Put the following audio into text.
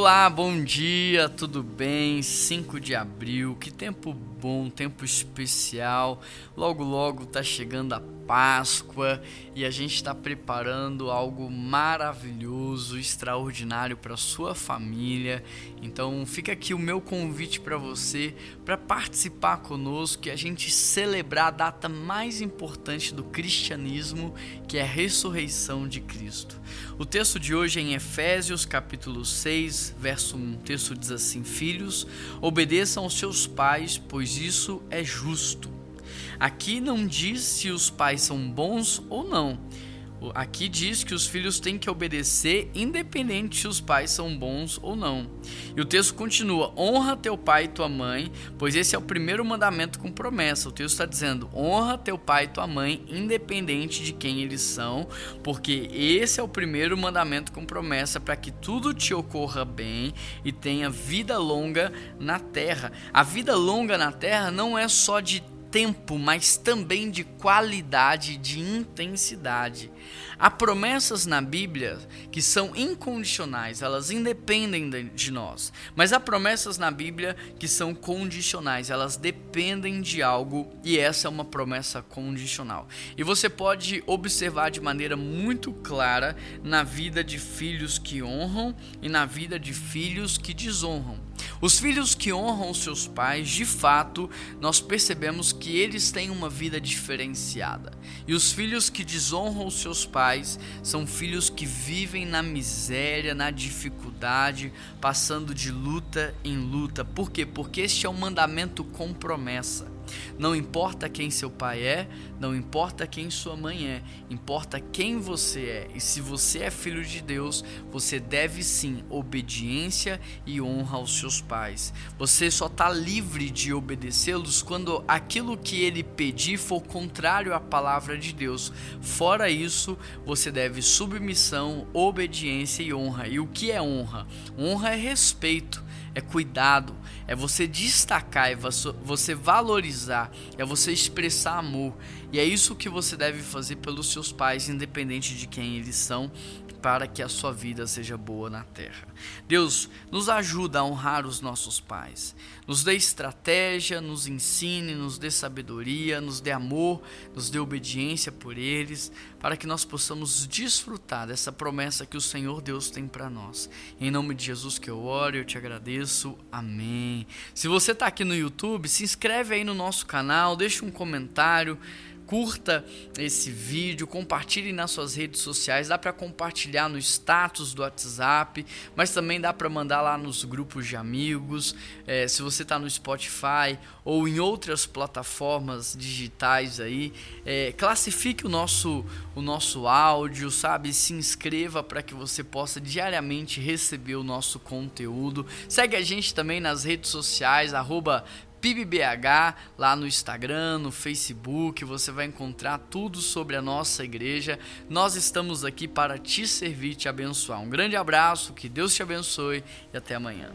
Olá, bom dia, tudo bem? 5 de abril, que tempo bom, tempo especial. Logo, logo tá chegando a Páscoa e a gente está preparando algo maravilhoso, extraordinário para sua família. Então, fica aqui o meu convite para você para participar conosco e a gente celebrar a data mais importante do cristianismo, que é a ressurreição de Cristo. O texto de hoje é em Efésios, capítulo 6, verso 1. O texto diz assim: Filhos, obedeçam aos seus pais, pois isso é justo. Aqui não diz se os pais são bons ou não. Aqui diz que os filhos têm que obedecer, independente se os pais são bons ou não. E o texto continua: honra teu pai e tua mãe, pois esse é o primeiro mandamento com promessa. O texto está dizendo: honra teu pai e tua mãe, independente de quem eles são, porque esse é o primeiro mandamento com promessa para que tudo te ocorra bem e tenha vida longa na terra. A vida longa na terra não é só de tempo, mas também de qualidade, de intensidade. Há promessas na Bíblia que são incondicionais, elas independem de nós. Mas há promessas na Bíblia que são condicionais, elas dependem de algo e essa é uma promessa condicional. E você pode observar de maneira muito clara na vida de filhos que honram e na vida de filhos que desonram. Os filhos que honram seus pais, de fato, nós percebemos que eles têm uma vida diferenciada. E os filhos que desonram seus pais são filhos que vivem na miséria, na dificuldade, passando de luta em luta. Por quê? Porque este é um mandamento com promessa. Não importa quem seu pai é, não importa quem sua mãe é, importa quem você é. E se você é filho de Deus, você deve sim obediência e honra aos seus pais. Você só está livre de obedecê-los quando aquilo que ele pedir for contrário à palavra de Deus. Fora isso, você deve submissão, obediência e honra. E o que é honra? Honra é respeito é cuidado, é você destacar, é você valorizar, é você expressar amor. E é isso que você deve fazer pelos seus pais, independente de quem eles são, para que a sua vida seja boa na terra. Deus nos ajuda a honrar os nossos pais. Nos dê estratégia, nos ensine, nos dê sabedoria, nos dê amor, nos dê obediência por eles, para que nós possamos desfrutar dessa promessa que o Senhor Deus tem para nós. Em nome de Jesus que eu oro, eu te agradeço. Amém. Se você está aqui no YouTube, se inscreve aí no nosso canal, deixa um comentário curta esse vídeo, compartilhe nas suas redes sociais, dá para compartilhar no status do WhatsApp, mas também dá para mandar lá nos grupos de amigos. É, se você está no Spotify ou em outras plataformas digitais aí, é, classifique o nosso o nosso áudio, sabe? Se inscreva para que você possa diariamente receber o nosso conteúdo. Segue a gente também nas redes sociais, arroba PibBH lá no Instagram, no Facebook, você vai encontrar tudo sobre a nossa igreja. Nós estamos aqui para te servir, te abençoar. Um grande abraço, que Deus te abençoe e até amanhã.